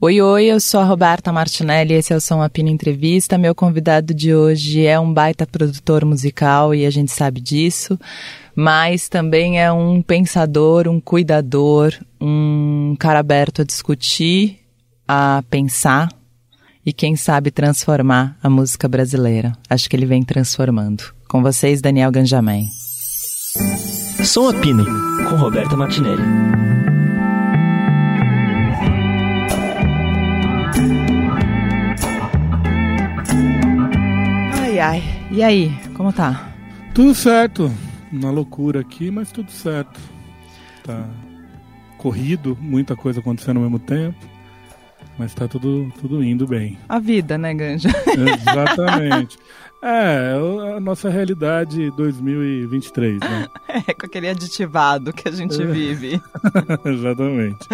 Oi, oi, eu sou a Roberta Martinelli, esse é o Som Apina Entrevista. Meu convidado de hoje é um baita produtor musical e a gente sabe disso, mas também é um pensador, um cuidador, um cara aberto a discutir, a pensar e quem sabe transformar a música brasileira. Acho que ele vem transformando. Com vocês, Daniel Ganjamin. Som Apino, com Roberta Martinelli. Ai, ai. E aí, como tá? Tudo certo. Uma loucura aqui, mas tudo certo. Tá corrido, muita coisa acontecendo ao mesmo tempo. Mas tá tudo, tudo indo bem. A vida, né, Ganja? Exatamente. É, a nossa realidade 2023, né? É, com aquele aditivado que a gente vive. Exatamente.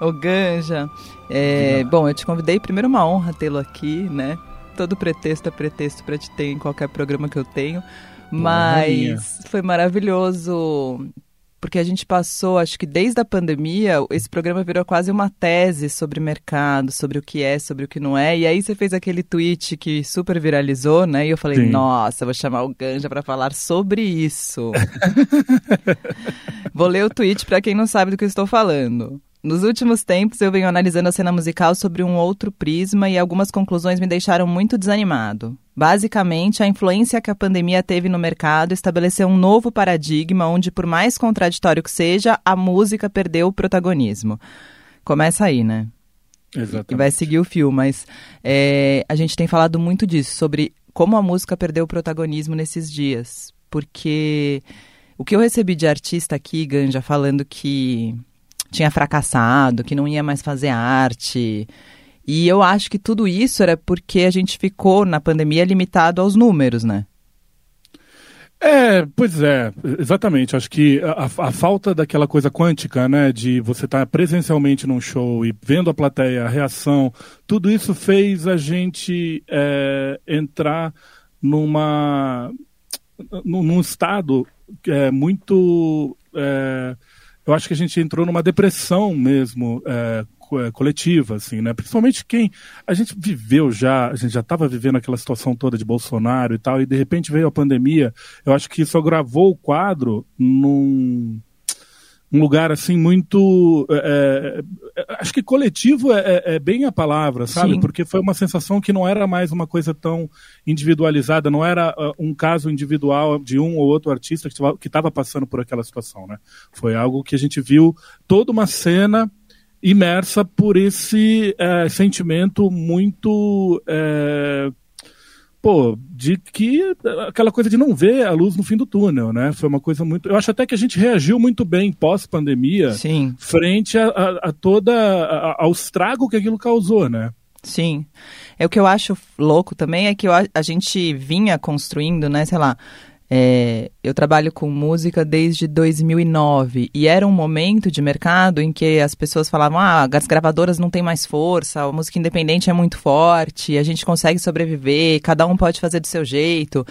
O Ganja, é, bom, eu te convidei, primeiro uma honra tê-lo aqui, né? Todo pretexto é pretexto para te ter em qualquer programa que eu tenho. Mas foi maravilhoso porque a gente passou, acho que desde a pandemia, esse programa virou quase uma tese sobre mercado, sobre o que é, sobre o que não é. E aí você fez aquele tweet que super viralizou, né? E eu falei, Sim. nossa, vou chamar o Ganja para falar sobre isso. vou ler o tweet para quem não sabe do que eu estou falando. Nos últimos tempos, eu venho analisando a cena musical sobre um outro prisma e algumas conclusões me deixaram muito desanimado. Basicamente, a influência que a pandemia teve no mercado estabeleceu um novo paradigma onde, por mais contraditório que seja, a música perdeu o protagonismo. Começa aí, né? Exatamente. E vai seguir o fio, mas é, a gente tem falado muito disso, sobre como a música perdeu o protagonismo nesses dias. Porque o que eu recebi de artista aqui, Ganja, falando que tinha fracassado, que não ia mais fazer arte. E eu acho que tudo isso era porque a gente ficou na pandemia limitado aos números, né? É, pois é, exatamente. Acho que a, a, falta daquela coisa quântica, né, de você estar tá presencialmente num show e vendo a plateia, a reação, tudo isso fez a gente é, entrar numa num, estado é, muito é, eu acho que a gente entrou numa depressão mesmo é, é, coletiva, assim, né? Principalmente quem a gente viveu já, a gente já estava vivendo aquela situação toda de Bolsonaro e tal, e de repente veio a pandemia. Eu acho que isso agravou o quadro num um lugar assim muito é, acho que coletivo é, é, é, bem a palavra sabe Sim. porque foi uma sensação que não era mais uma coisa tão individualizada não era uh, um caso individual de um ou outro artista que estava passando por aquela situação né foi algo que a gente viu toda uma cena imersa por esse sentimento muito pô, de que aquela coisa de não ver a luz no fim do túnel, né? Foi uma coisa muito. Eu acho até que a gente reagiu muito bem pós-pandemia, frente a, a, a toda a, ao estrago que aquilo causou, né? Sim. É o que eu acho louco também é que a gente vinha construindo, né, sei lá, é, eu trabalho com música desde 2009 e era um momento de mercado em que as pessoas falavam: ah, as gravadoras não têm mais força, a música independente é muito forte, a gente consegue sobreviver, cada um pode fazer do seu jeito.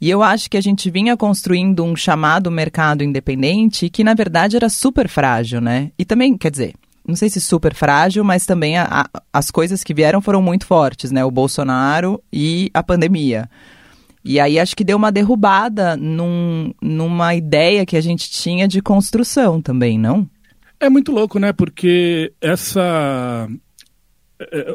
E eu acho que a gente vinha construindo um chamado mercado independente que, na verdade, era super frágil, né? E também, quer dizer, não sei se super frágil, mas também a, a, as coisas que vieram foram muito fortes, né? O Bolsonaro e a pandemia. E aí acho que deu uma derrubada num, numa ideia que a gente tinha de construção também, não? É muito louco, né? Porque essa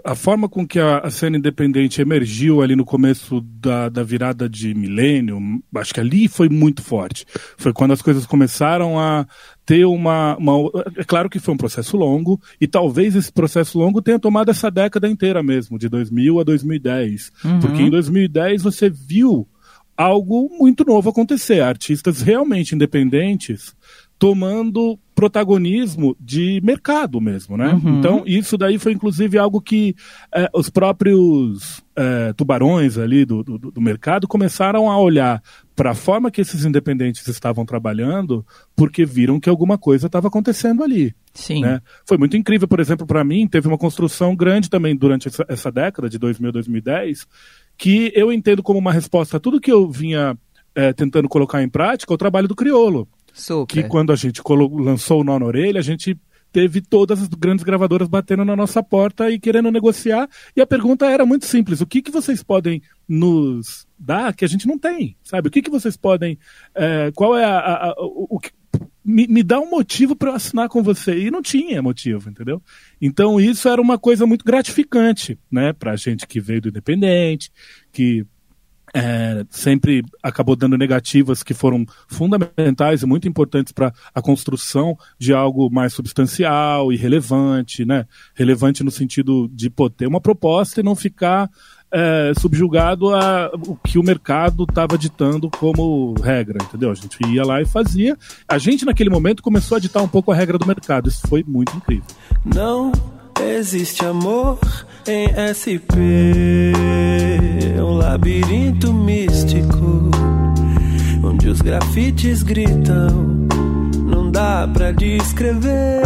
a forma com que a, cena independente emergiu ali no começo da, da virada de milênio, acho que ali foi muito forte. Foi quando as coisas começaram a ter uma, uma, É claro que foi um processo longo, e talvez esse processo longo tenha tomado essa década inteira mesmo, de 2000 a 2010. Uhum. Porque em 2010 você viu algo muito novo acontecer. Artistas realmente independentes tomando protagonismo de mercado mesmo, né? Uhum. Então, isso daí foi inclusive algo que é, os próprios é, tubarões ali do, do, do, mercado começaram a olhar para a forma que esses independentes estavam trabalhando, porque viram que alguma coisa estava acontecendo ali. Sim. Né? Foi muito incrível, por exemplo, para mim, teve uma construção grande também durante essa, essa década de 2000 2010, que eu entendo como uma resposta a tudo que eu vinha é, tentando colocar em prática, o trabalho do criolo. Super. Que quando a gente lançou o nó na orelha, a gente teve todas as grandes gravadoras batendo na nossa porta e querendo negociar. E a pergunta era muito simples: o que, que vocês podem nos dar que a gente não tem? Sabe? O que, que vocês podem. É, qual é a, a, a o, o, me, me dá um motivo para eu assinar com você. E não tinha motivo, entendeu? Então isso era uma coisa muito gratificante, né? Pra gente que veio do Independente, que é, sempre acabou dando negativas que foram fundamentais e muito importantes para a construção de algo mais substancial e relevante, né? Relevante no sentido de pô, ter uma proposta e não ficar é, subjugado a o que o mercado estava ditando como regra, entendeu? A gente ia lá e fazia. A gente naquele momento começou a ditar um pouco a regra do mercado. Isso foi muito incrível. Não existe amor em SP, um labirinto místico onde os grafites gritam, não dá pra descrever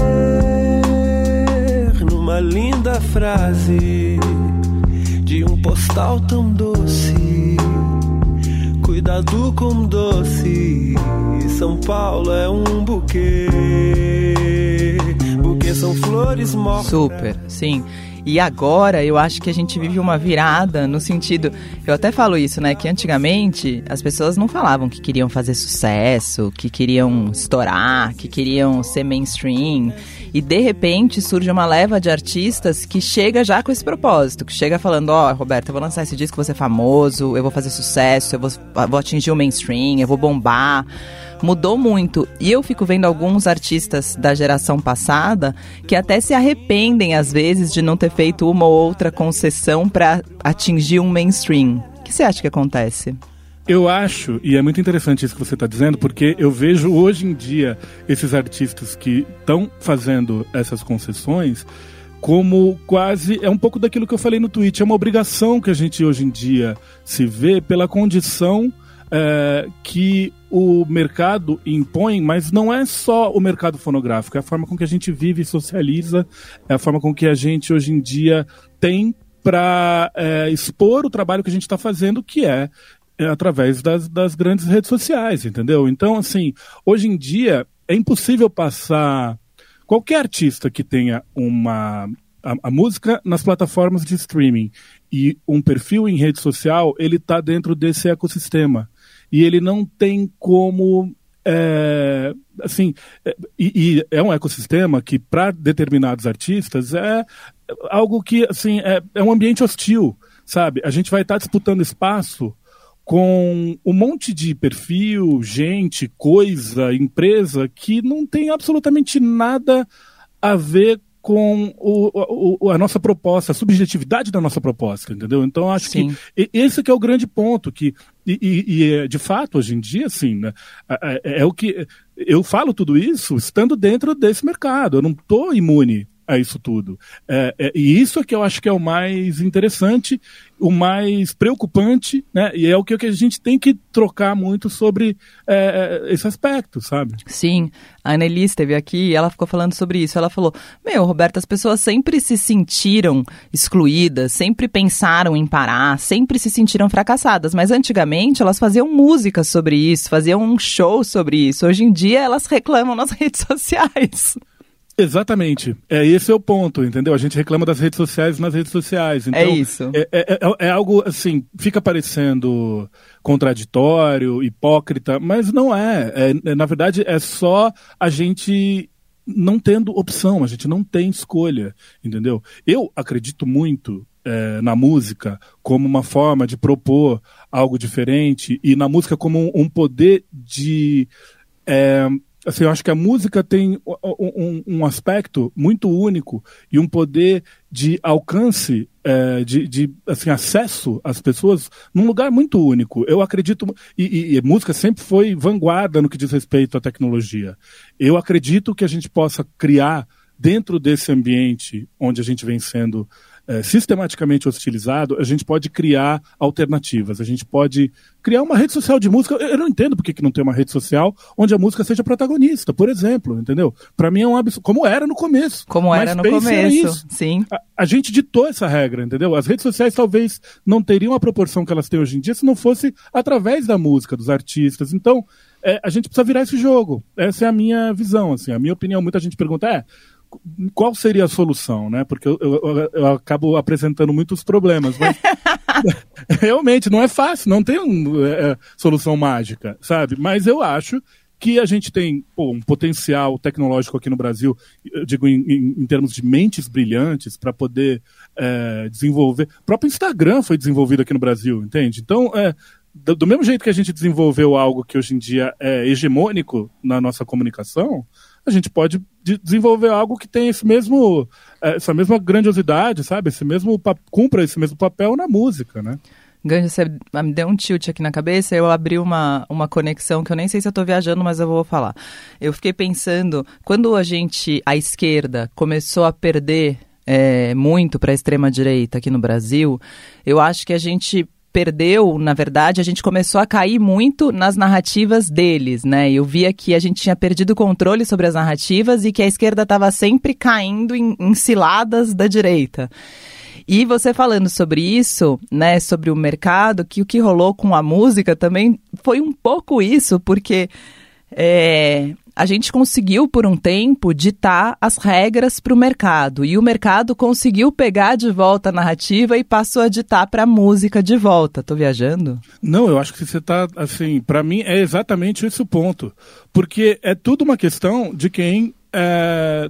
numa linda frase de um postal tão doce. Cuidado com doce, São Paulo é um buquê. Buquê são flores mortas. Super, sim. E agora eu acho que a gente vive uma virada no sentido. Eu até falo isso, né? Que antigamente as pessoas não falavam que queriam fazer sucesso, que queriam estourar, que queriam ser mainstream. E de repente surge uma leva de artistas que chega já com esse propósito, que chega falando, ó, oh, Roberto, eu vou lançar esse disco, vou ser famoso, eu vou fazer sucesso, eu vou, vou atingir o mainstream, eu vou bombar mudou muito. E eu fico vendo alguns artistas da geração passada que até se arrependem às vezes de não ter feito uma ou outra concessão para atingir um mainstream. O que você acha que acontece? Eu acho, e é muito interessante isso que você está dizendo, porque eu vejo hoje em dia esses artistas que estão fazendo essas concessões como quase. É um pouco daquilo que eu falei no tweet. É uma obrigação que a gente hoje em dia se vê pela condição é, que o mercado impõe, mas não é só o mercado fonográfico, é a forma com que a gente vive e socializa, é a forma com que a gente hoje em dia tem para é, expor o trabalho que a gente está fazendo, que é através das, das grandes redes sociais, entendeu? Então, assim, hoje em dia é impossível passar qualquer artista que tenha uma a, a, música nas plataformas de streaming e um perfil em rede social, ele está dentro desse ecossistema e ele não tem como é, assim, é, e, e, é um ecossistema que para determinados artistas é algo que assim é, é, um ambiente hostil, sabe? A gente vai estar tá disputando espaço com um monte de perfil, gente, coisa, empresa que não tem absolutamente nada a ver com o, o, a nossa proposta, a subjetividade da nossa proposta, entendeu? Então acho Sim. que esse que é o grande ponto, que e, e, e é, de fato hoje em dia, assim, né, é, é, é, o que eu falo tudo isso estando dentro desse mercado. Eu não estou imune a isso tudo. É, é, e isso é que eu acho que é o mais interessante, o mais preocupante, né? E é o que, a gente tem que trocar muito sobre é, é, esse aspecto, sabe? Sim, a Anneli esteve aqui e ela ficou falando sobre isso. Ela falou: Meu, Roberto, as pessoas sempre se sentiram excluídas, sempre pensaram em parar, sempre se sentiram fracassadas. Mas antigamente elas faziam música sobre isso, faziam um show sobre isso. Hoje em dia elas reclamam nas redes sociais. Exatamente. É esse é o ponto, entendeu? A gente reclama das redes sociais nas redes sociais. Então, é isso. É, é, é, é algo assim, fica parecendo contraditório, hipócrita, mas não é. é. Na verdade, é só a gente não tendo opção, a gente não tem escolha, entendeu? Eu acredito muito é, na música como uma forma de propor algo diferente e na música como um, um poder de é, assim, eu acho que a música tem um, um, aspecto muito único e um poder de alcance, é, de, de assim, acesso às pessoas num lugar muito único. Eu acredito, e, e, e música sempre foi vanguarda no que diz respeito à tecnologia. Eu acredito que a gente possa criar dentro desse ambiente onde a gente vem sendo é, sistematicamente hostilizado, a gente pode criar alternativas. A gente pode criar uma rede social de música. Eu não entendo por que, não tem uma rede social onde a música seja protagonista, por exemplo, entendeu? Para mim é um absurdo. Como era no começo. Como era no começo, era sim. A, a, gente ditou essa regra, entendeu? As redes sociais talvez não teriam a proporção que elas têm hoje em dia se não fosse através da música, dos artistas. Então, é, a gente precisa virar esse jogo. Essa é a minha visão, assim. A minha opinião, muita gente pergunta, é, qual seria a solução, né? Porque eu, eu, eu acabo apresentando muitos problemas, mas realmente não é fácil, não tem uma é, é, solução mágica, sabe? Mas eu acho que a gente tem pô, um potencial tecnológico aqui no Brasil, digo em, em, em termos de mentes brilhantes, para poder é, desenvolver. O próprio Instagram foi desenvolvido aqui no Brasil, entende? Então, é, do, do, mesmo jeito que a gente desenvolveu algo que hoje em dia é hegemônico na nossa comunicação, a gente pode de desenvolver algo que tem esse mesmo, é, essa mesma grandiosidade, sabe? Esse mesmo cumpra esse mesmo papel na música, né? Ganja, você me deu um tilt aqui na cabeça, eu abri uma, uma conexão que eu nem sei se eu estou viajando, mas eu vou falar. Eu fiquei pensando, quando a gente, a esquerda, começou a perder é, muito para a extrema-direita aqui no Brasil, eu acho que a gente perdeu, na verdade, a gente começou a cair muito nas narrativas deles, né? Eu via que a gente tinha perdido o controle sobre as narrativas e que a esquerda estava sempre caindo em, em ciladas da direita. E você falando sobre isso, né, sobre o mercado, que o que rolou com a música também foi um pouco isso, porque é, a gente conseguiu, por um tempo, ditar as regras para o mercado. E o mercado conseguiu pegar de volta a narrativa e passou a ditar para a música de volta. Tô viajando? Não, eu acho que você está, assim, para mim é exatamente esse o ponto. Porque é tudo uma questão de quem é,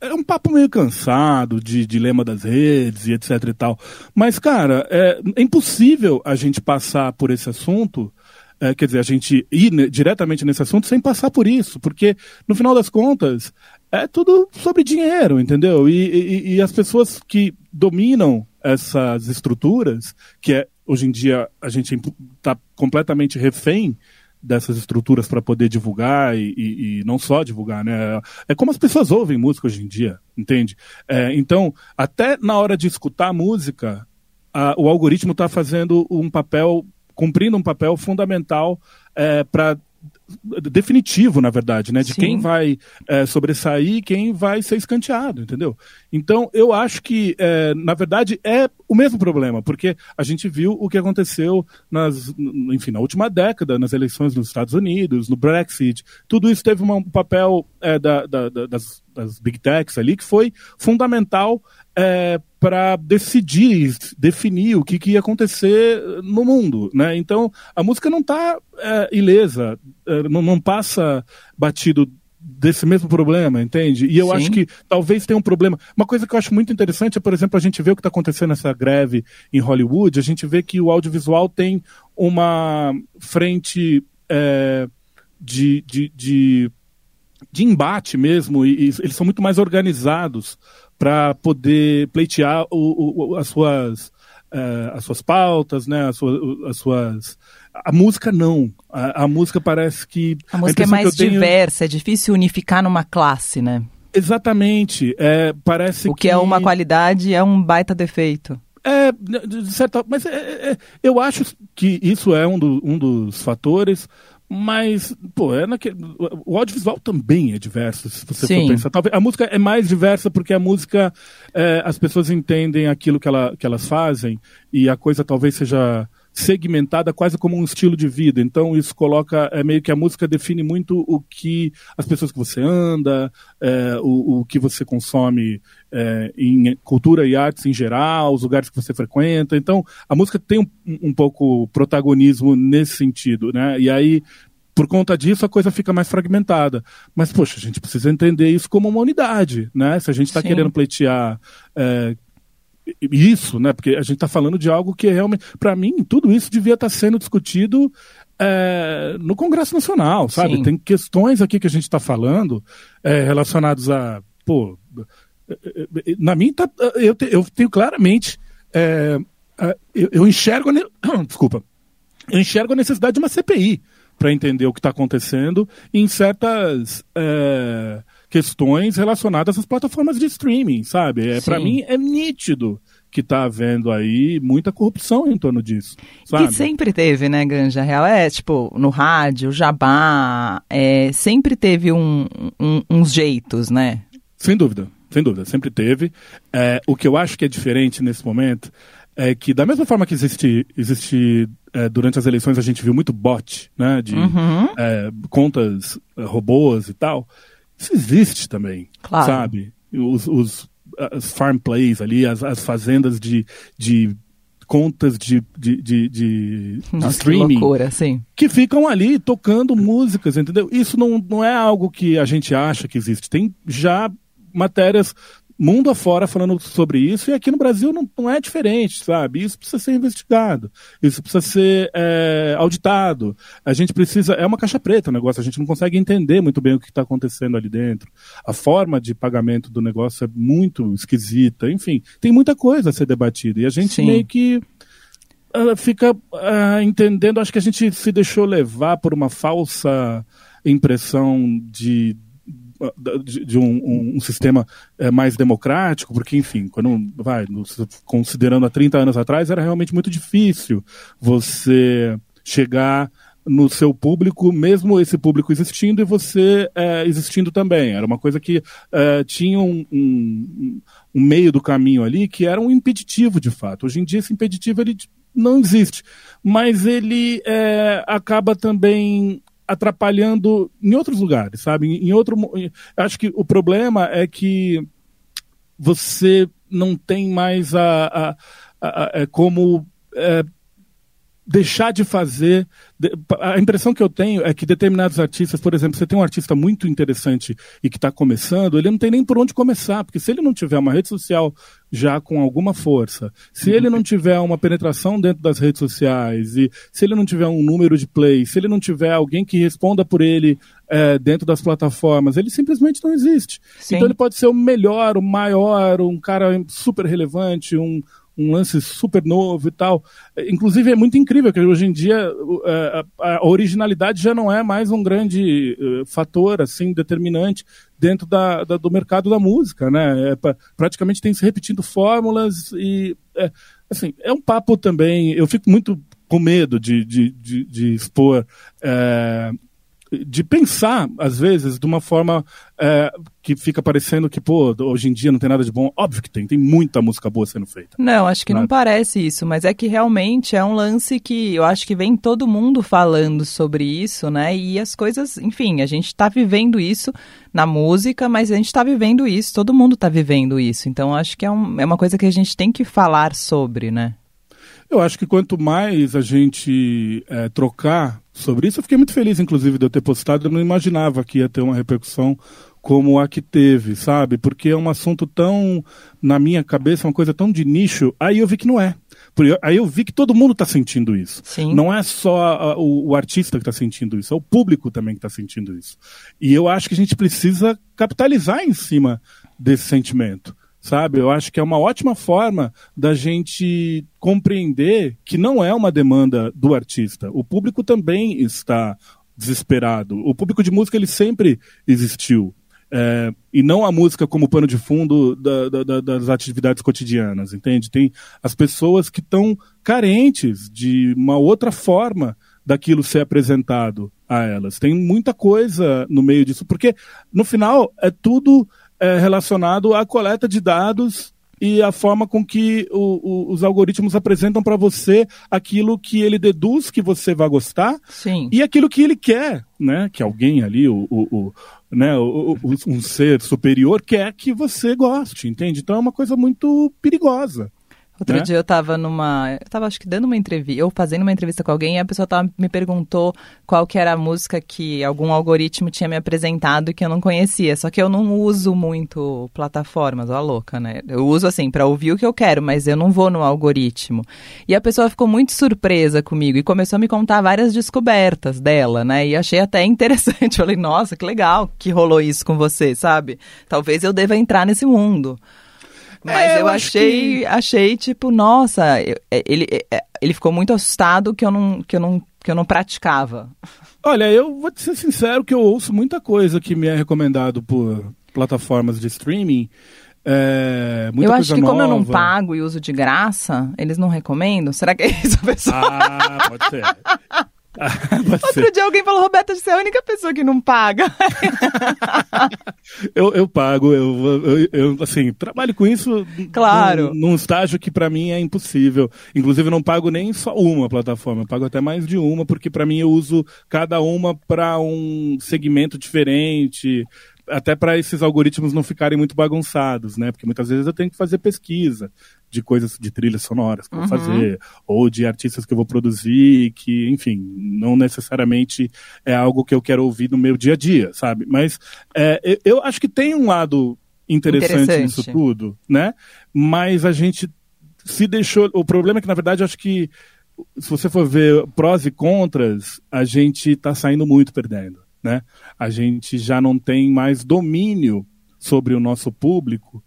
é um papo meio cansado de dilema das redes e etc e tal. Mas, cara, é, é impossível a gente passar por esse assunto, é, quer dizer, a gente ir diretamente nesse assunto sem passar por isso, porque, no final das contas, é tudo sobre dinheiro, entendeu? E, e, e as pessoas que dominam essas estruturas, que é, hoje em dia a gente está completamente refém dessas estruturas para poder divulgar e, e, e, não só divulgar, né? É como as pessoas ouvem música hoje em dia, entende? É, então, até na hora de escutar música, a, o algoritmo está fazendo um papel, cumprindo um papel fundamental é, para definitivo, na verdade, né? De Sim. quem vai é, sobressair quem vai ser escanteado, entendeu? Então, eu acho que, é, na verdade, é o mesmo problema, porque a gente viu o que aconteceu nas, enfim, na última década, nas eleições nos Estados Unidos, no Brexit, tudo isso teve um papel é, da, da, da, das, das big techs ali que foi fundamental é, para decidir, definir o que, que, ia acontecer no mundo, né? Então a música não está é, ilesa, é, não, não, passa batido desse mesmo problema, entende? E eu Sim. acho que talvez tenha um problema. Uma coisa que eu acho muito interessante é, por exemplo, a gente vê o que está acontecendo nessa greve em Hollywood, a gente vê que o audiovisual tem uma frente é, de, de, de, de embate mesmo, e, e eles são muito mais organizados para poder pleitear o, o, as suas uh, as suas pautas, né, as suas, as suas a música não. A, a música parece que a música a é mais tenho... diversa, é difícil unificar numa classe, né? Exatamente. É, parece o que, é que é uma qualidade é um baita defeito. É, de certa, mas é, é, eu acho que isso é um, do, um dos fatores. Mas, pô, é naquele... o audiovisual também é diverso, se você Sim. for pensar. Talvez, a música é mais diversa porque a música, é, as pessoas entendem aquilo que, ela, que elas fazem e a coisa talvez seja segmentada quase como um estilo de vida. Então isso coloca, é meio que a música define muito o que as pessoas que você anda, é, o, o que você consome é, em cultura e artes em geral, os lugares que você frequenta. Então a música tem um, um pouco protagonismo nesse sentido, né? E aí por conta disso a coisa fica mais fragmentada. Mas, poxa, a gente precisa entender isso como uma unidade, né? Se a gente está querendo pleitear é, isso, né? Porque a gente está falando de algo que realmente, para mim, tudo isso devia estar tá sendo discutido é, no Congresso Nacional, sabe? Sim. Tem questões aqui que a gente está falando é, relacionadas a, pô, na minha tá, eu, te, eu tenho claramente, é, eu, eu, enxergo, desculpa, eu enxergo a necessidade de uma CPI para entender o que está acontecendo em certas é, questões relacionadas às plataformas de streaming, sabe? É, para mim é nítido que está havendo aí muita corrupção em torno disso. Sabe? Que sempre teve, né, Ganja? Real é tipo no rádio, jabá, é, sempre teve um, um, uns jeitos, né? Sem dúvida, sem dúvida, sempre teve. É, o que eu acho que é diferente nesse momento é que da mesma forma que existe, existe é, durante as eleições a gente viu muito bot, né, de uhum. é, contas é, robôs e tal Isso existe também, Claro. sabe? Os, os as farm plays ali, as, as fazendas de, de contas de, de, de, de, de streaming loucura, sim. que ficam ali tocando músicas, entendeu? Isso não, não é algo que a gente acha que existe. Tem já matérias mundo afora falando sobre isso, e aqui no Brasil não, não é diferente, sabe? Isso precisa ser investigado, isso precisa ser é, auditado. A gente precisa. É uma caixa preta o negócio, a gente não consegue entender muito bem o que está acontecendo ali dentro. A forma de pagamento do negócio é muito esquisita, enfim, tem muita coisa a ser debatida, e a gente Sim. meio que ela fica ah, entendendo, acho que a gente se deixou levar por uma falsa impressão de de, de um, um- um sistema eh, mais democrático, porque, enfim, quando vai, considerando há 30 anos atrás, era realmente muito difícil você chegar no seu público, mesmo esse público existindo e você eh, existindo também. Era uma coisa que eh, tinha um, um- um meio do caminho ali que era um impeditivo de fato. Hoje em dia esse impeditivo ele não existe, mas ele eh, acaba também atrapalhando em outros lugares, sabe? Em outro, acho que o problema é que você não tem mais a, a, a- a- é como é, deixar de fazer. A impressão que eu tenho é que determinados artistas, por exemplo, você tem um artista muito interessante e que está começando, ele não tem nem por onde começar, porque se ele não tiver uma rede social já com alguma força, se ele não tiver uma penetração dentro das redes sociais e se ele não tiver um número de play, se ele não tiver alguém que responda por ele é, dentro das plataformas, ele simplesmente não existe. Sim. Então ele pode ser o melhor, o maior, um cara super relevante, um, um lance super novo e tal. É, Inclusive é muito incrível que hoje em dia é, a, originalidade já não é mais um grande eh, fator assim determinante dentro da, da- do mercado da música, né? É, pra- praticamente tem se repetindo fórmulas e é, assim é um papo também. Eu fico muito com medo de, de, de, de expor é, de pensar, às vezes, de uma forma é, que fica parecendo que, pô, hoje em dia não tem nada de bom. Óbvio que tem, tem muita música boa sendo feita. Não, acho que não Nada. parece isso, mas é que realmente é um lance que eu acho que vem todo mundo falando sobre isso, né? E as coisas, enfim, a gente tá vivendo isso na música, mas a gente tá vivendo isso, todo mundo tá vivendo isso. Então acho que é, um- é uma coisa que a gente tem que falar sobre, né? Eu acho que quanto mais a gente é, trocar sobre isso, eu fiquei muito feliz, inclusive, de eu ter postado. Eu não imaginava que ia ter uma repercussão como a que teve, sabe? Porque é um assunto tão, na minha cabeça, uma coisa tão de nicho. Aí eu vi que não é. Aí eu vi que todo mundo está sentindo isso. Sim. Não é só a- o, o artista que está sentindo isso, é o público também que está sentindo isso. E eu acho que a gente precisa capitalizar em cima desse sentimento, sabe? Eu acho que é uma ótima forma da gente compreender que não é uma demanda do artista. O público também está desesperado. O público de música ele sempre existiu. É, e não a música como pano de fundo da- da- da- das atividades cotidianas, entende? Tem as pessoas que estão carentes de uma outra forma daquilo ser apresentado a elas. Tem muita coisa no meio disso, porque no final é tudo é, relacionado à coleta de dados e a forma com que o- o- os algoritmos apresentam para você aquilo que ele deduz que você vai gostar Sim. e aquilo que ele quer, né? Que alguém ali, o, o, né? um ser superior quer que você goste, entende? Então é uma coisa muito perigosa. Outro né? dia eu tava numa. Eu tava acho que dando uma entrevista, ou fazendo uma entrevista com alguém, e a pessoa tava, me perguntou qual que era a música que algum algoritmo tinha me apresentado que eu não conhecia. Só que eu não uso muito plataformas, ó, louca, né? Eu uso assim, pra ouvir o que eu quero, mas eu não vou no algoritmo. E a pessoa ficou muito surpresa comigo e começou a me contar várias descobertas dela, né? E achei até interessante. Falei, nossa, que legal que rolou isso com você, sabe? Talvez eu deva entrar nesse mundo. Mas É, eu eu, achei, achei tipo, nossa, eu- é, ele, é, ele ficou muito assustado que eu não, que eu não, que eu não praticava. Olha, eu vou te ser sincero que eu ouço muita coisa que me é recomendado por plataformas de streaming. É, muita eu acho coisa que como eu não nova. pago e uso de graça, eles não recomendam? Será que é isso, pessoal? Ah, pode ser. Outro dia alguém falou, Roberta, você é a única pessoa que não paga. Eu, eu pago, eu, eu, eu, assim, trabalho com isso Claro. num, num estágio que pra mim é impossível. Inclusive, eu não pago nem só uma plataforma, eu pago até mais de uma, porque pra mim eu uso cada uma pra um segmento diferente. Até para esses algoritmos não ficarem muito bagunçados, né? Porque muitas vezes eu tenho que fazer pesquisa de coisas de trilhas sonoras que eu vou Uhum. fazer, ou de artistas que eu vou produzir, que, enfim, não necessariamente é algo que eu quero ouvir no meu dia a dia, sabe? Mas é, eu, eu acho que tem um lado interessante, Interessante. nisso tudo, né? Mas a gente se deixou. O problema é que, na verdade, eu acho que se você for ver prós e contras, a gente está saindo muito perdendo, né? A gente já não tem mais domínio sobre o nosso público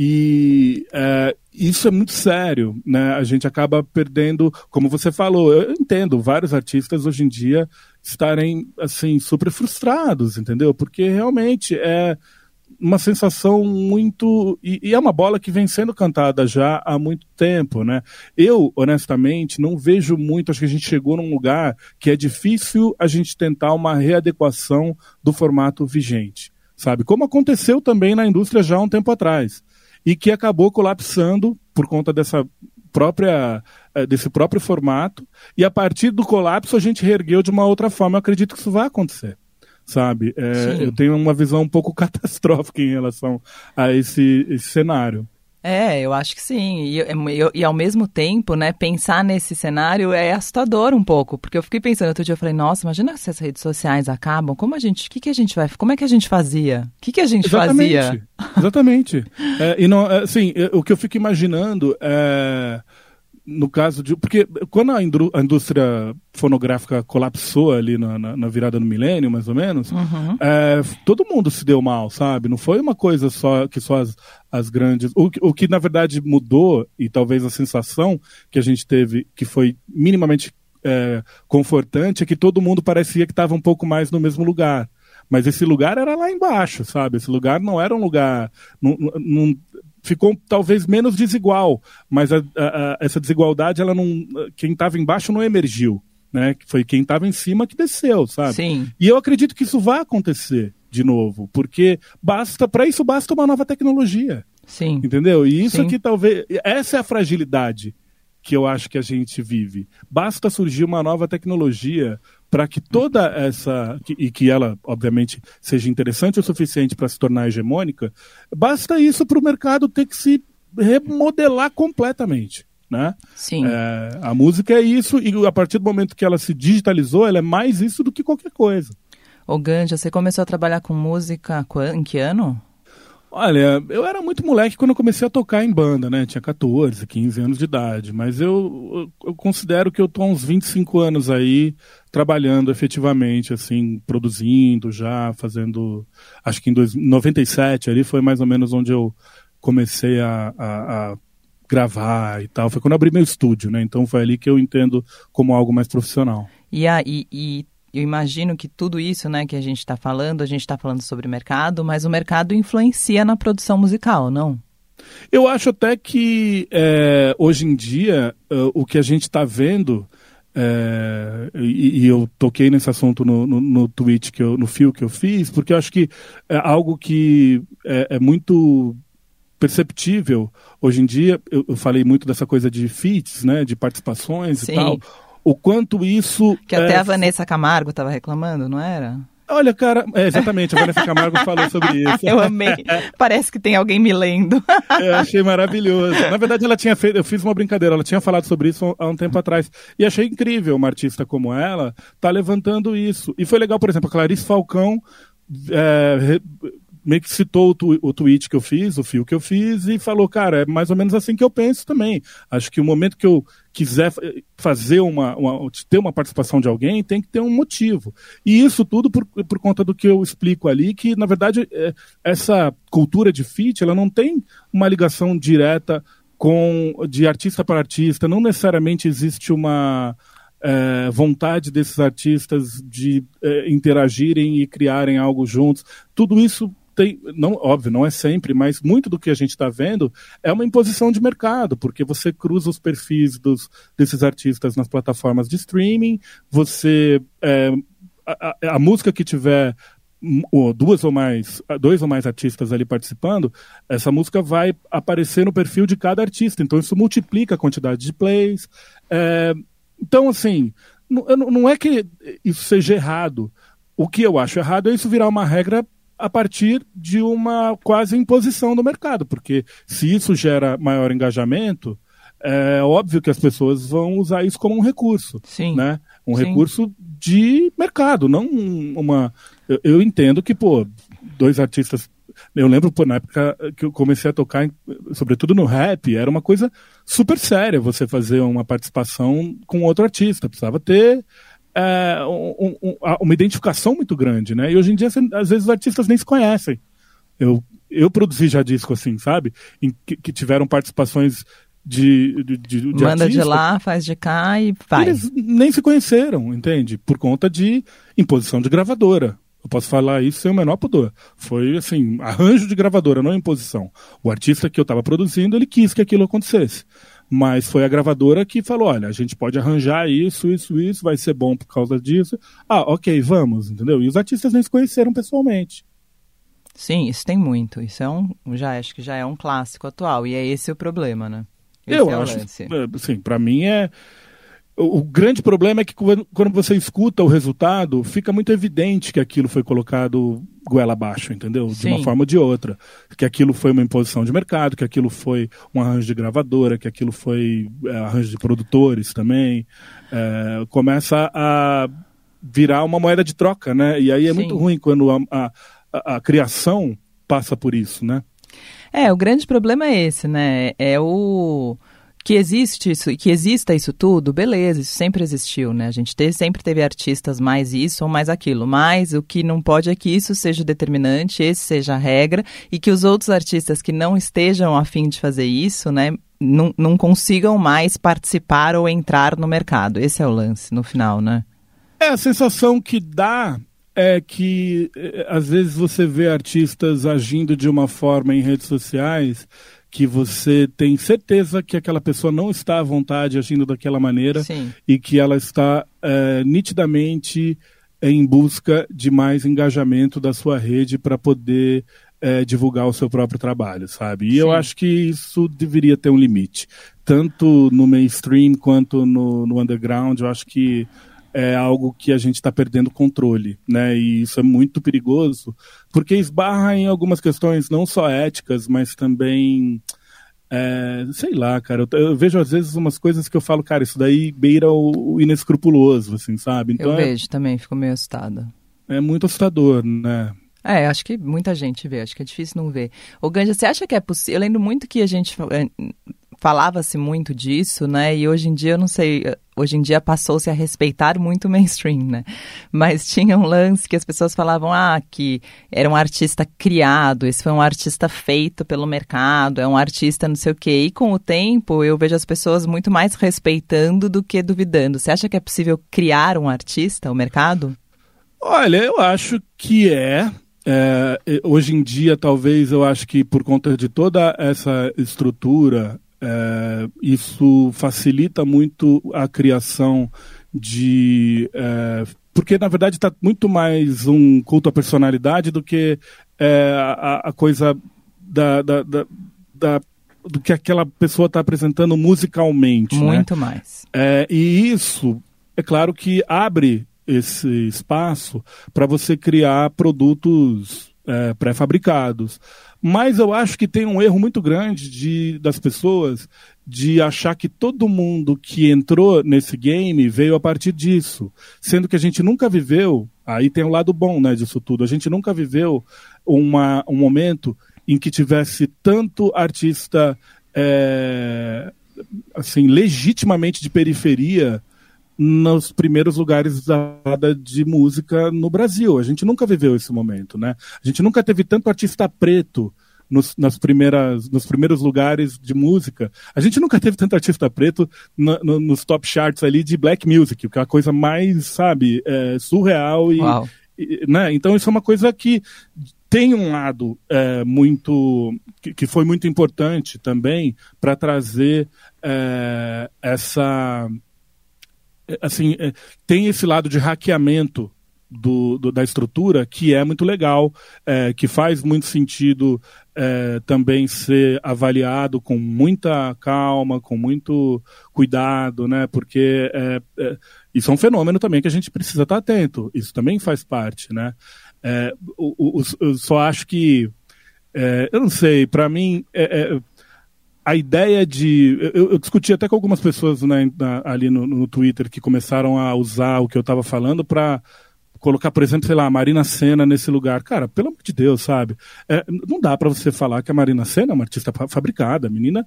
e é, isso é muito sério, né? A gente acaba perdendo, como você falou, eu entendo vários artistas hoje em dia estarem assim super frustrados, entendeu? Porque realmente é uma sensação muito e, e é uma bola que vem sendo cantada já há muito tempo, né? Eu honestamente não vejo muito. Acho que a gente chegou num lugar que é difícil a gente tentar uma readequação do formato vigente, sabe? Como aconteceu também na indústria já há um tempo atrás e que acabou colapsando por conta dessa própria eh, desse próprio formato e a partir do colapso a gente reergueu de uma outra forma. Eu acredito que isso vai acontecer sabe? É, eu tenho uma visão um pouco catastrófica em relação a esse, esse cenário. É, eu acho que sim. E, eu- e ao mesmo tempo, né, pensar nesse cenário é assustador um pouco. Porque eu fiquei pensando, outro dia eu falei, nossa, imagina se as redes sociais acabam, como a gente, que, que a gente vai, como é que a gente fazia? O que, que a gente fazia? Exatamente. É, e não, é, assim, é, o que eu fico imaginando é no caso de. Porque quando a, indústria fonográfica colapsou ali na, na- na virada do milênio, mais ou menos, Uhum. é, todo mundo se deu mal, sabe? Não foi uma coisa só que só as, as grandes. O, que- o que na verdade mudou, e talvez a sensação que a gente teve, que foi minimamente é, confortante, é que todo mundo parecia que estava um pouco mais no mesmo lugar. Mas esse lugar era lá embaixo, sabe? Esse lugar não era um lugar. Não- não- ficou talvez menos desigual, mas a- a- a- essa desigualdade, ela não. Quem estava embaixo não emergiu. Né? Que Foi quem estava em cima que desceu, sabe? Sim. E eu acredito que isso vai acontecer de novo, porque basta para isso basta uma nova tecnologia, Sim. entendeu? E isso Sim. aqui talvez essa é a fragilidade que eu acho que a gente vive. Basta surgir uma nova tecnologia para que toda essa e que ela obviamente seja interessante o suficiente para se tornar hegemônica, basta isso para o mercado ter que se remodelar completamente. Né? Sim. É, a música é isso, e a partir do momento que ela se digitalizou, ela é mais isso do que qualquer coisa. Ô Ganja, você começou a trabalhar com música em que ano? Olha, eu era muito moleque quando eu comecei a tocar em banda, né? Tinha 14, 15 anos de idade. Mas eu, eu, considero que eu tô há uns 25 anos aí trabalhando efetivamente, assim, produzindo já, fazendo. Acho que em dois- 97 ali foi mais ou menos onde eu comecei a, a- a gravar e tal. Foi quando abri meu estúdio, né? Então foi ali que eu entendo como algo mais profissional. E, a, e, e eu imagino que tudo isso né, que a gente está falando, a gente está falando sobre mercado, mas o mercado influencia na produção musical, não? Eu acho até que é, hoje em dia eh, o que a gente está vendo é, e, e eu toquei nesse assunto no, no, no tweet que eu, no fio que eu fiz, porque eu acho que é algo que é, é muito perceptível hoje em dia. Eu, eu falei muito dessa coisa de feats, né, de participações Sim. e tal. O quanto isso Que até é, a Vanessa Camargo estava reclamando, não era? Olha, cara, é, exatamente, a Vanessa Camargo falou sobre isso. Eu amei. Parece que tem alguém me lendo. Eu achei maravilhoso. Na verdade, ela tinha feito, eu fiz uma brincadeira, ela tinha falado sobre isso há um tempo atrás. E achei incrível uma artista como ela tá levantando isso. E foi legal, por exemplo, a Clarice Falcão é, meio que citou o, tu, o tweet que eu fiz, o fio que eu fiz, e falou, cara, é mais ou menos assim que eu penso também. Acho que o momento que eu quiser fa- fazer uma, uma ter uma participação de alguém, tem que ter um motivo. E isso tudo por, por conta do que eu explico ali, que na verdade é, essa cultura de feat, ela não tem uma ligação direta com de artista para artista, não necessariamente existe uma é, vontade desses artistas de é, interagirem e criarem algo juntos. Tudo isso tem, não, óbvio, não é sempre, mas muito do que a gente está vendo é uma imposição de mercado, porque você cruza os perfis dos, desses artistas nas plataformas de streaming, você é, a, a- a música que tiver duas ou mais, dois ou mais artistas ali participando, essa música vai aparecer no perfil de cada artista. Então isso multiplica a quantidade de plays. É, então, assim, não não é que isso seja errado. O que eu acho errado é isso virar uma regra a partir de uma quase imposição do mercado, porque se isso gera maior engajamento, é óbvio que as pessoas vão usar isso como um recurso, Sim. né? Um Sim. recurso de mercado, não uma. Eu, eu entendo que pô, dois artistas. Eu lembro pô, na época que eu comecei a tocar, em- sobretudo no rap, era uma coisa super séria você fazer uma participação com outro artista. Precisava ter é, um- um- uma identificação muito grande, né? E hoje em dia, às vezes, os artistas nem se conhecem. Eu, eu produzi já disco assim, sabe? Em que, que tiveram participações de, de, de, de Manda de artistas lá, faz de cá e vai. eles nem se conheceram, entende? Por conta de imposição de gravadora. Eu posso falar isso sem o menor pudor. Foi, assim, arranjo de gravadora, não imposição. O artista que eu estava produzindo, ele quis que aquilo acontecesse. Mas foi a gravadora que falou: olha, a gente pode arranjar isso, isso, isso, vai ser bom por causa disso. Ah, ok, vamos, entendeu? E os artistas nem se conheceram pessoalmente. Sim, isso tem muito. Isso é um, já acho que já é um clássico atual e é esse o problema, né? Esse eu é acho, é, assim, para mim é o, grande problema é que quando, você escuta o resultado, fica muito evidente que aquilo foi colocado goela abaixo, entendeu? De uma Sim. forma ou de outra. Que aquilo foi uma imposição de mercado, que aquilo foi um arranjo de gravadora, que aquilo foi é, arranjo de produtores também. É, começa a virar uma moeda de troca, né? E aí é Sim. muito ruim quando a, a, a- a criação passa por isso, né? É, o grande problema é esse, né? É o que existe isso, que exista isso tudo, beleza, isso sempre existiu, né? A gente te- sempre teve artistas mais isso ou mais aquilo, mas o que não pode é que isso seja determinante, esse seja a regra, e que os outros artistas que não estejam a fim de fazer isso, né, não, não consigam mais participar ou entrar no mercado. Esse é o lance, no final, né? É, a sensação que dá é que eh, às vezes você vê artistas agindo de uma forma em redes sociais que você tem certeza que aquela pessoa não está à vontade agindo daquela maneira Sim. e que ela está eh, nitidamente em busca de mais engajamento da sua rede para poder eh, divulgar o seu próprio trabalho, sabe? E eu Sim. acho que isso deveria ter um limite, tanto no mainstream quanto no, no underground. Eu acho que é algo que a gente está perdendo controle, né? E isso é muito perigoso, porque esbarra em algumas questões não só éticas, mas também é, sei lá, cara. Eu, eu vejo às vezes umas coisas que eu falo, cara, isso daí beira o, o inescrupuloso, assim, sabe? Então Eu é, vejo também, fico meio assustada. é muito assustador, né? É, acho que muita gente vê, acho que é difícil não ver. Ô Ganja, você acha que é possível? Eu lembro muito que a gente eh, falava-se muito disso, né? E hoje em dia, eu não sei, eh, hoje em dia passou-se a respeitar muito o mainstream, né? Mas tinha um lance que as pessoas falavam, ah, que era um artista criado, esse foi um artista feito pelo mercado, é um artista não sei o quê. E com o tempo, eu vejo as pessoas muito mais respeitando do que duvidando. Você acha que é possível criar um artista, o mercado? Olha, eu acho que é. É, hoje em dia, talvez, eu acho que por conta de toda essa estrutura, é, isso facilita muito a criação de. é, porque, na verdade, está muito mais um culto à personalidade do que é, a, a coisa da, da, da- da- do que aquela pessoa está apresentando musicalmente. né? Muito mais. É, e isso, é claro que abre esse espaço para você criar produtos é, pré-fabricados. Mas eu acho que tem um erro muito grande de, das pessoas de achar que todo mundo que entrou nesse game veio a partir disso. Sendo que a gente nunca viveu, aí tem o lado bom né, disso tudo, a gente nunca viveu uma, um momento em que tivesse tanto artista é, assim, legitimamente de periferia nos primeiros lugares da de música no Brasil. A gente nunca viveu esse momento, né? A gente nunca teve tanto artista preto nos, nas primeiras, nos primeiros lugares de música. A gente nunca teve tanto artista preto no- no- nos top charts ali de black music, que é a coisa mais, sabe, é, surreal e, e, né? Então isso é uma coisa que tem um lado é, muito que, que foi muito importante também para trazer é, essa assim é, tem esse lado de hackeamento do, do- da estrutura que é muito legal é, que faz muito sentido é, também ser avaliado com muita calma com muito cuidado né? Porque é, é, isso é um fenômeno também que a gente precisa estar atento. Isso também faz parte né? É, o, o, eu só acho que, eu não sei, para mim, a ideia de. Eu, eu, discuti até com algumas pessoas né, na, ali no, no, Twitter que começaram a usar o que eu estava falando para colocar, por exemplo, sei lá, a Marina Senna nesse lugar. Cara, pelo amor de Deus, sabe? É, não dá para você falar que a Marina Senna é uma artista fabricada. A menina,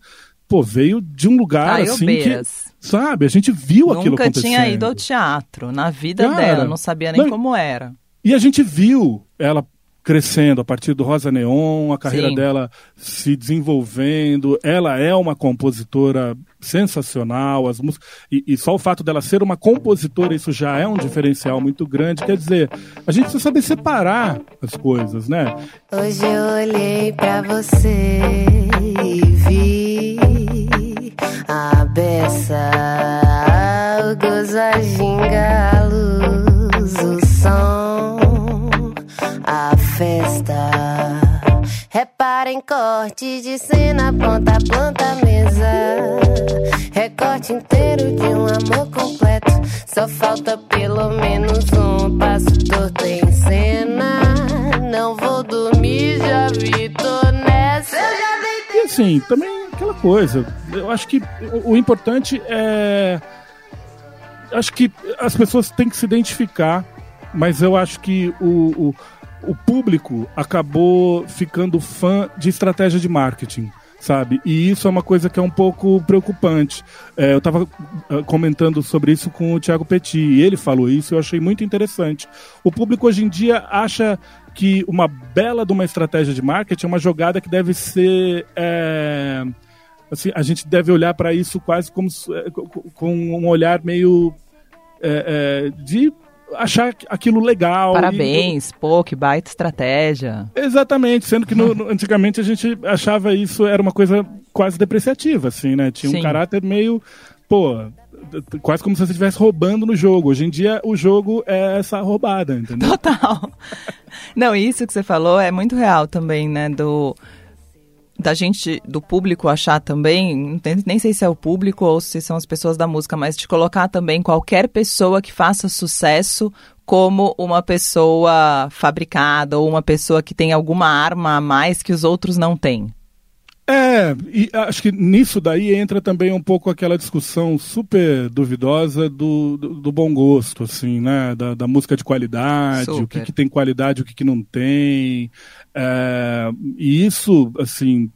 pô, veio de um lugar Ai, assim que, sabe? A gente viu Nunca aquilo acontecendo. Nunca tinha ido ao teatro na vida Cara, dela, não sabia nem não, como era. E a gente viu ela crescendo a partir do Rosa Neon, a carreira Sim. dela se desenvolvendo. Ela é uma compositora sensacional, as músicas e, e, só o fato dela ser uma compositora isso já é um diferencial muito grande. Quer dizer, a gente precisa saber separar as coisas, né? Hoje eu olhei para você e vi a beça, o gozo, a ginga, festa. Reparem corte de cena, ponta a ponta, mesa. Recorte inteiro de um amor completo. Só falta pelo menos um passo torto em cena. Não vou dormir, já vi, tô nessa. Eu já vi. E assim, também aquela coisa. Eu acho que o, o importante é. Acho que as pessoas têm que se identificar, mas eu acho que o, o o público acabou ficando fã de estratégia de marketing sabe? E isso é uma coisa que é um pouco preocupante. É, eu estava ah, comentando sobre isso com o Thiago Petit, e ele falou isso, eu achei muito interessante. O público hoje em dia acha que uma bela de uma estratégia de marketing é uma jogada que deve ser. É, assim, a gente deve olhar para isso quase como é, com um olhar meio é, é, de achar aquilo legal. Parabéns, e... pô, que baita estratégia. Exatamente, sendo que no, no, antigamente a gente achava isso era uma coisa quase depreciativa, assim, né? Tinha Sim. um caráter meio, pô, quase como se você estivesse roubando no jogo. Hoje em dia o jogo é essa roubada, entendeu? Total. Não, isso que você falou é muito real também, né? Do da gente, do público achar também, nem sei se é o público ou se são as pessoas da música, mas de colocar também qualquer pessoa que faça sucesso como uma pessoa fabricada ou uma pessoa que tem alguma arma a mais que os outros não têm. É, e acho que nisso daí entra também um pouco aquela discussão super duvidosa do, do, do bom gosto, assim, né? Da, da música de qualidade, super. o que, que tem qualidade, o que, que não tem. É, e isso, assim,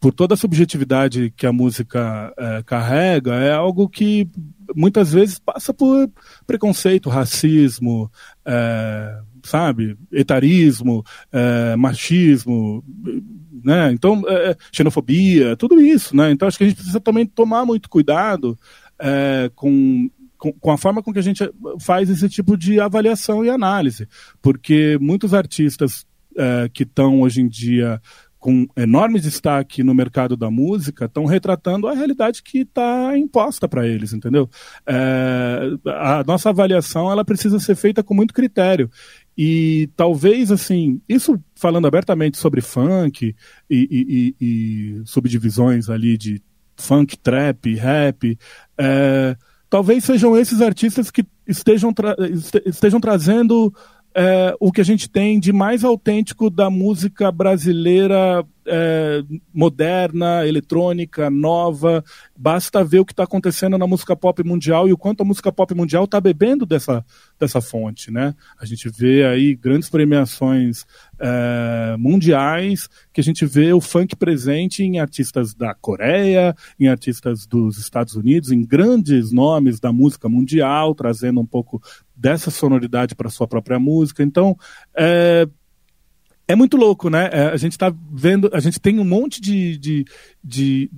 por toda a subjetividade que a música é, carrega, é algo que muitas vezes passa por preconceito, racismo, é, sabe, etarismo, é, machismo, né? Então, é, xenofobia, tudo isso, né? Então, acho que a gente precisa também tomar muito cuidado é, com com, com, a forma com que a gente faz esse tipo de avaliação e análise, porque muitos artistas é, que estão hoje em dia com enorme destaque no mercado da música estão retratando a realidade que está imposta para eles, entendeu? É, a nossa avaliação ela precisa ser feita com muito critério e talvez assim isso falando abertamente sobre funk e, e, e, e subdivisões ali de funk, trap, rap, é, talvez sejam esses artistas que estejam, tra estejam trazendo é, o que a gente tem de mais autêntico da música brasileira é, moderna, eletrônica, nova. Basta ver o que está acontecendo na música pop mundial e o quanto a música pop mundial está bebendo dessa, dessa fonte, né? A gente vê aí grandes premiações é, mundiais, que a gente vê o funk presente em artistas da Coreia, em artistas dos Estados Unidos, em grandes nomes da música mundial, trazendo um pouco dessa sonoridade para sua própria música. Então, é, é muito louco, né? É, a gente está vendo, a gente tem um monte de. de, de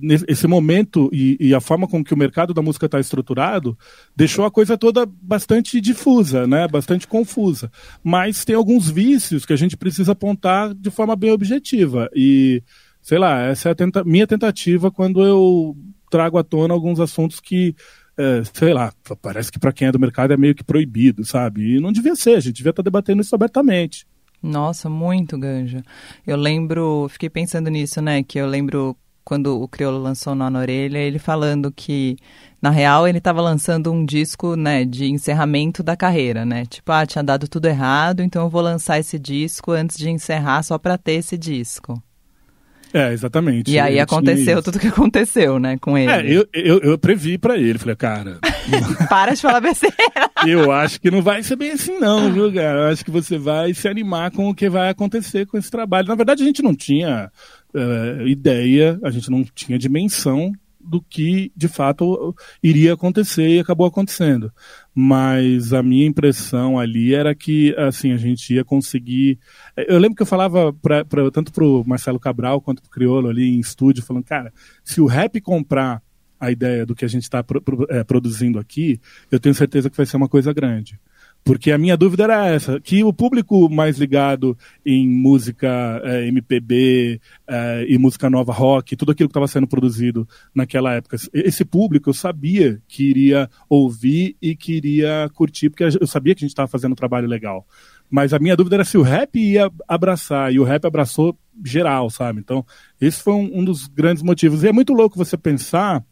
momento e, e, a forma com que o mercado da música está estruturado deixou a coisa toda bastante difusa, né? Bastante confusa. Mas tem alguns vícios que a gente precisa apontar de forma bem objetiva. E, sei lá, essa é a tenta minha tentativa quando eu trago à tona alguns assuntos que. É, sei lá, parece que para quem é do mercado é meio que proibido, sabe? E não devia ser, a gente devia estar tá debatendo isso abertamente. Nossa, muito, Ganja. Eu lembro, fiquei pensando nisso, né? Que eu lembro quando o Criolo lançou Nó na Orelha, ele falando que, na real, ele estava lançando um disco, né, de encerramento da carreira, né? Tipo, ah, tinha dado tudo errado, então eu vou lançar esse disco antes de encerrar só para ter esse disco. É, exatamente. E aí aconteceu tudo o que aconteceu, né, com ele. É, eu, eu, eu previ para ele, falei, cara... Para de falar besteira. eu acho que não vai ser bem assim não, viu, cara? Eu acho que você vai se animar com o que vai acontecer com esse trabalho. Na verdade, a gente não tinha uh, ideia, a gente não tinha dimensão do que de fato iria acontecer e acabou acontecendo. Mas a minha impressão ali era que assim a gente ia conseguir. Eu lembro que eu falava pra, pra, tanto para o Marcelo Cabral quanto para o Criolo ali em estúdio, falando, cara, se o rap comprar a ideia do que a gente está pro, pro, é, produzindo aqui, eu tenho certeza que vai ser uma coisa grande. Porque a minha dúvida era essa, que o público mais ligado em música é, MPB é, e música nova rock, tudo aquilo que estava sendo produzido naquela época, esse público eu sabia que iria ouvir e que iria curtir, porque eu sabia que a gente estava fazendo um trabalho legal. Mas a minha dúvida era se o rap ia abraçar, e o rap abraçou geral, sabe? Então, esse foi um, um dos grandes motivos. E é muito louco você pensar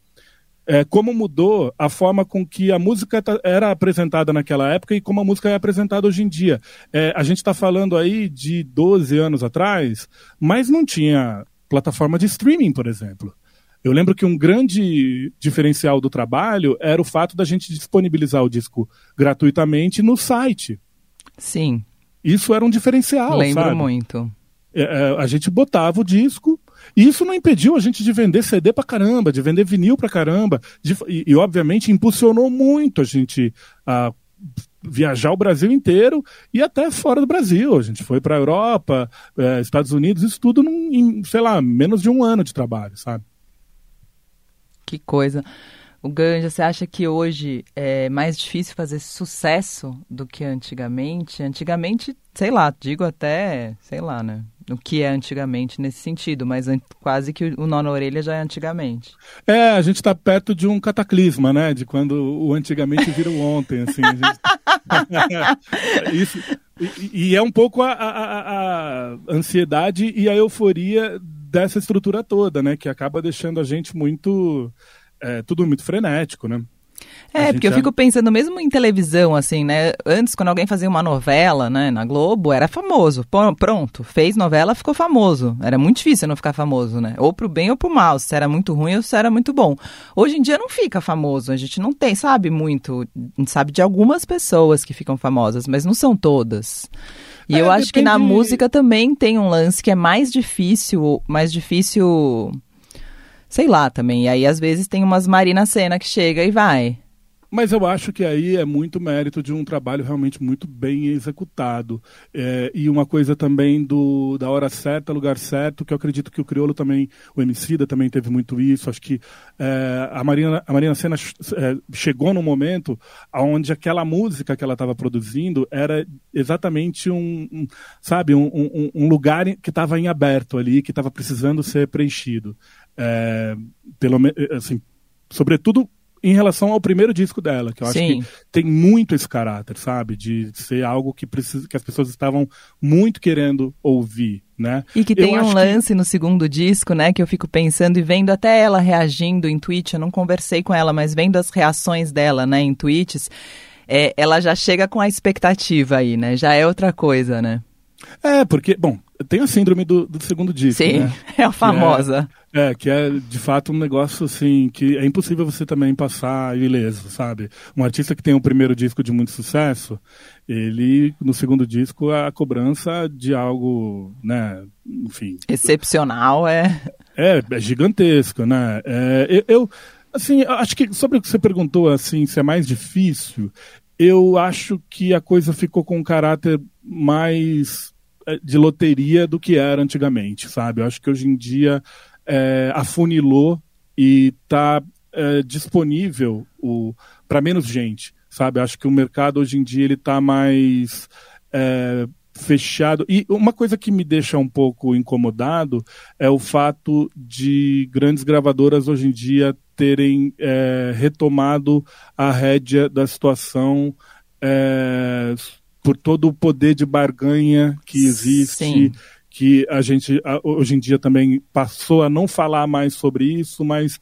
é, como mudou a forma com que a música era apresentada naquela época e como a música é apresentada hoje em dia. É, a gente está falando aí de 12 anos atrás, mas não tinha plataforma de streaming, por exemplo. Eu lembro que um grande diferencial do trabalho era o fato da gente disponibilizar o disco gratuitamente no site. Sim. Isso era um diferencial. Lembro sabe? muito. É, é a gente botava o disco, e isso não impediu a gente de vender CD pra caramba, de vender vinil pra caramba. De, e, e, obviamente, impulsionou muito a gente a viajar o Brasil inteiro e até fora do Brasil. A gente foi pra Europa, é, Estados Unidos, isso tudo num, em, sei lá, menos de um ano de trabalho, sabe? Que coisa. O Ganja, você acha que hoje é mais difícil fazer sucesso do que antigamente? Antigamente, sei lá, digo até, sei lá, né? O que é antigamente nesse sentido, mas quase que o nó na orelha já é antigamente. É, a gente está perto de um cataclisma, né? De quando o antigamente vira o ontem, assim. Gente... Isso, e, e, é um pouco a, a, a ansiedade e a euforia dessa estrutura toda, né? Que acaba deixando a gente muito é tudo muito frenético, né? É, porque eu fico pensando, mesmo em televisão, assim, né? Antes, quando alguém fazia uma novela, né, na Globo, era famoso. Pronto, fez novela, ficou famoso. Era muito difícil não ficar famoso, né? Ou pro bem ou pro mal, se era muito ruim ou se era muito bom. Hoje em dia não fica famoso, a gente não tem, sabe muito. A gente sabe de algumas pessoas que ficam famosas, mas não são todas. E é, eu acho depende... que na música também tem um lance que é mais difícil, mais difícil sei lá também. E aí, às vezes, tem umas Marina Cena que chega e vai. Mas eu acho que aí é muito mérito de um trabalho realmente muito bem executado. É, e uma coisa também do da hora certa, lugar certo, que eu acredito que o Criolo também, o Emicida também teve muito isso. Acho que é, a, Marina, a Marina Senna é, chegou num momento onde aquela música que ela estava produzindo era exatamente um, um sabe, um, um, um lugar que estava em aberto ali, que estava precisando ser preenchido. É, pelo assim, sobretudo em relação ao primeiro disco dela, que eu Sim. acho que tem muito esse caráter, sabe? De ser algo que, precisa, que as pessoas estavam muito querendo ouvir, né? E que tem eu um lance que... no segundo disco, né? Que eu fico pensando e vendo até ela reagindo em tweet. Eu não conversei com ela, mas vendo as reações dela, né, em tweets, é, ela já chega com a expectativa aí, né? Já é outra coisa, né? É, porque, bom, tem a síndrome do, do segundo disco. Sim, né? é a famosa. É, é, que é de fato um negócio assim que é impossível você também passar ileso, sabe? Um artista que tem um primeiro disco de muito sucesso, ele no segundo disco a cobrança de algo, né? Enfim. Excepcional é. É, é gigantesco, né? É, eu, assim, acho que sobre o que você perguntou, assim, se é mais difícil, eu acho que a coisa ficou com um caráter mais é, de loteria do que era antigamente, sabe? Eu acho que hoje em dia é, afunilou e está é, disponível para menos gente, sabe? Eu acho que o mercado hoje em dia ele está mais é, fechado. E uma coisa que me deixa um pouco incomodado é o fato de grandes gravadoras hoje em dia terem é, retomado a rédea da situação é, por todo o poder de barganha que existe, Sim. que a gente hoje em dia também passou a não falar mais sobre isso, mas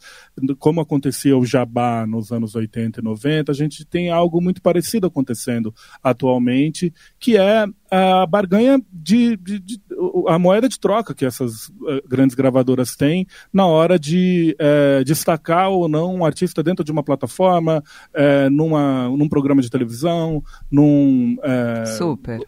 como acontecia o jabá nos anos 80 e 90, a gente tem algo muito parecido acontecendo atualmente, que é a barganha de, de, de a moeda de troca que essas uh, grandes gravadoras têm na hora de uh, destacar ou não um artista dentro de uma plataforma, uh, numa, num programa de televisão, num Super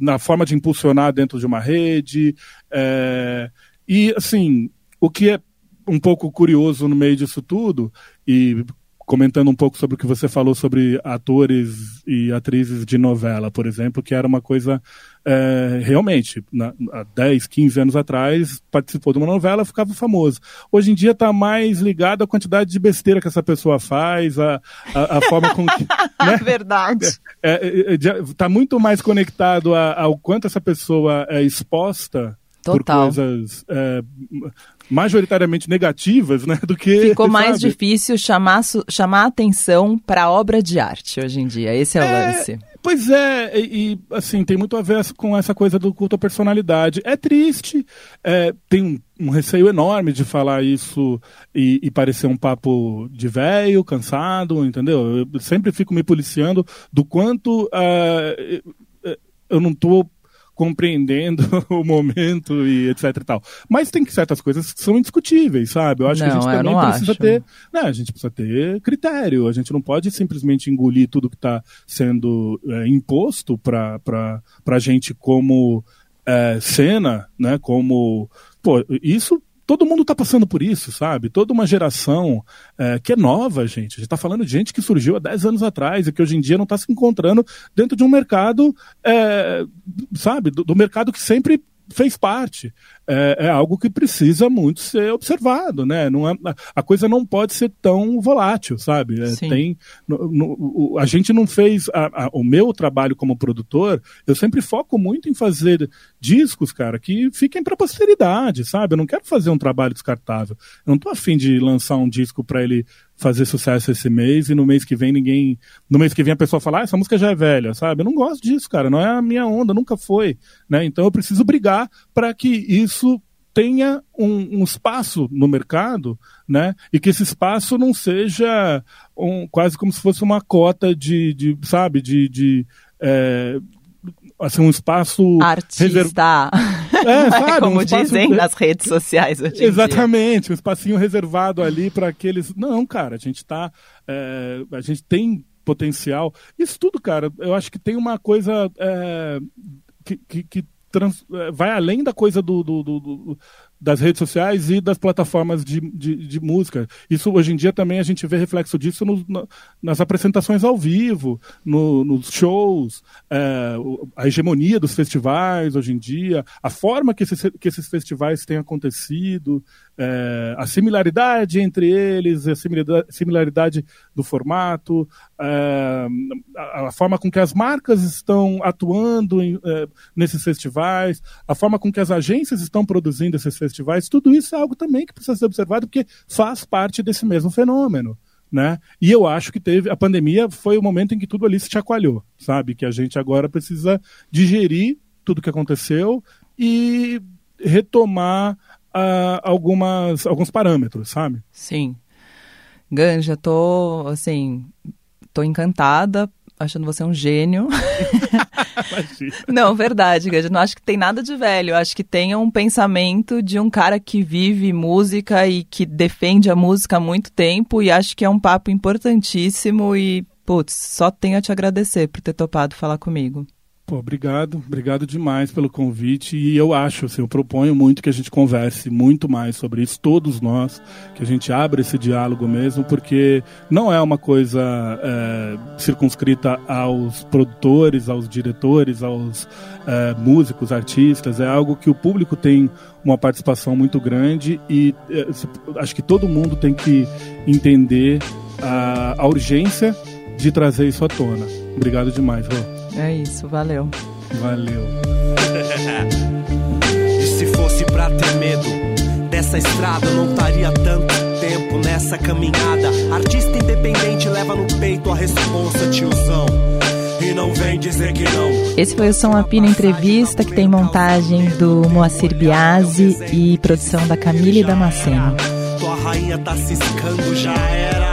na forma de impulsionar dentro de uma rede. É, e, assim, o que é um pouco curioso no meio disso tudo, e comentando um pouco sobre o que você falou sobre atores e atrizes de novela, por exemplo, que era uma coisa é, realmente, na, há 10, 15 anos atrás, participou de uma novela, ficava famoso. Hoje em dia está mais ligado à quantidade de besteira que essa pessoa faz, a, a, a forma com que. né? Verdade. Está é, é, é tá muito mais conectado ao quanto essa pessoa é exposta Total. por coisas é, majoritariamente negativas, né, do que ficou mais sabe? difícil chamar chamar atenção para obra de arte hoje em dia. Esse é o é, lance. Pois é, e, e, assim tem muito a ver com essa coisa do culto à personalidade. É triste, é, tem um, um, receio enorme de falar isso e, e parecer um papo de velho, cansado, entendeu? Eu sempre fico me policiando do quanto uh, eu não estou compreendendo o momento e etc e tal. Mas tem certas coisas que são indiscutíveis, sabe? Eu acho não, que a gente também precisa acho. ter, né, a gente precisa ter critério, a gente não pode simplesmente engolir tudo que está sendo é, imposto para a gente como é, cena, né, como, pô, isso todo mundo está passando por isso, sabe? Toda uma geração é, que é nova, gente. A gente está falando de gente que surgiu há 10 anos atrás e que hoje em dia não está se encontrando dentro de um mercado, é, sabe? Do, do mercado que sempre fez parte. É, é, algo que precisa muito ser observado, né? Não é, a coisa não pode ser tão volátil, sabe? É, tem, no, no, a gente não fez a, a, o meu trabalho como produtor. Eu sempre foco muito em fazer discos, cara, que fiquem para posteridade, sabe? Eu não quero fazer um trabalho descartável. Eu não tô afim de lançar um disco para ele fazer sucesso esse mês e no mês que vem ninguém. No mês que vem a pessoa falar, ah, essa música já é velha, sabe? Eu não gosto disso, cara. Não é a minha onda, nunca foi. Né? Então eu preciso brigar para que isso tenha um, um, espaço no mercado, né? E que esse espaço não seja um, quase como se fosse uma cota de, de sabe, de, de é, assim, um espaço artista. É, sabe, Como um dizem nas redes sociais hoje Exatamente, um espacinho reservado ali para aqueles. Não, cara, a gente tá. É, a gente tem potencial. Isso tudo, cara, eu acho que tem uma coisa é, que, que, que trans, é, vai além da coisa do, do, do, do das redes sociais e das plataformas de, de, de, música. Isso hoje em dia também a gente vê reflexo disso no, no, nas apresentações ao vivo, no, nos shows, é, a hegemonia dos festivais hoje em dia, a forma que esses, que esses festivais têm acontecido, é, a similaridade entre eles, a similaridade do formato, a, a, forma com que as marcas estão atuando em, é, nesses festivais, a forma com que as agências estão produzindo esses festivais tudo isso é algo também que precisa ser observado porque faz parte desse mesmo fenômeno. Né? E eu acho que teve a pandemia foi o momento em que tudo ali se chacoalhou, sabe? Que a gente agora precisa digerir tudo que aconteceu e retomar uh, algumas alguns parâmetros, sabe? Sim. Ganja, tô assim, tô encantada achando você um gênio. não, verdade, eu não acho que tem nada de velho. Acho que tem um pensamento de um cara que vive música e que defende a música há muito tempo e acho que é um papo importantíssimo e, putz, só tenho a te agradecer por ter topado falar comigo. Pô, obrigado, obrigado demais pelo convite. E eu acho, assim, eu proponho muito que a gente converse muito mais sobre isso, todos nós, que a gente abra esse diálogo mesmo, porque não é uma coisa é, circunscrita aos produtores, aos diretores, aos é, músicos, artistas, é algo que o público tem uma participação muito grande e é, acho que todo mundo tem que entender a, a urgência de trazer isso à tona. Obrigado demais, Rô. É isso, valeu. Valeu. e se fosse pra ter medo dessa estrada, eu não estaria tanto tempo nessa caminhada. Artista independente leva no peito a responsa, tiozão. E não vem dizer que não. Esse foi o Som Apina Entrevista, que tem montagem do Moacir Biasi e produção da Camille Damasceno. Tua rainha tá ciscando, já era.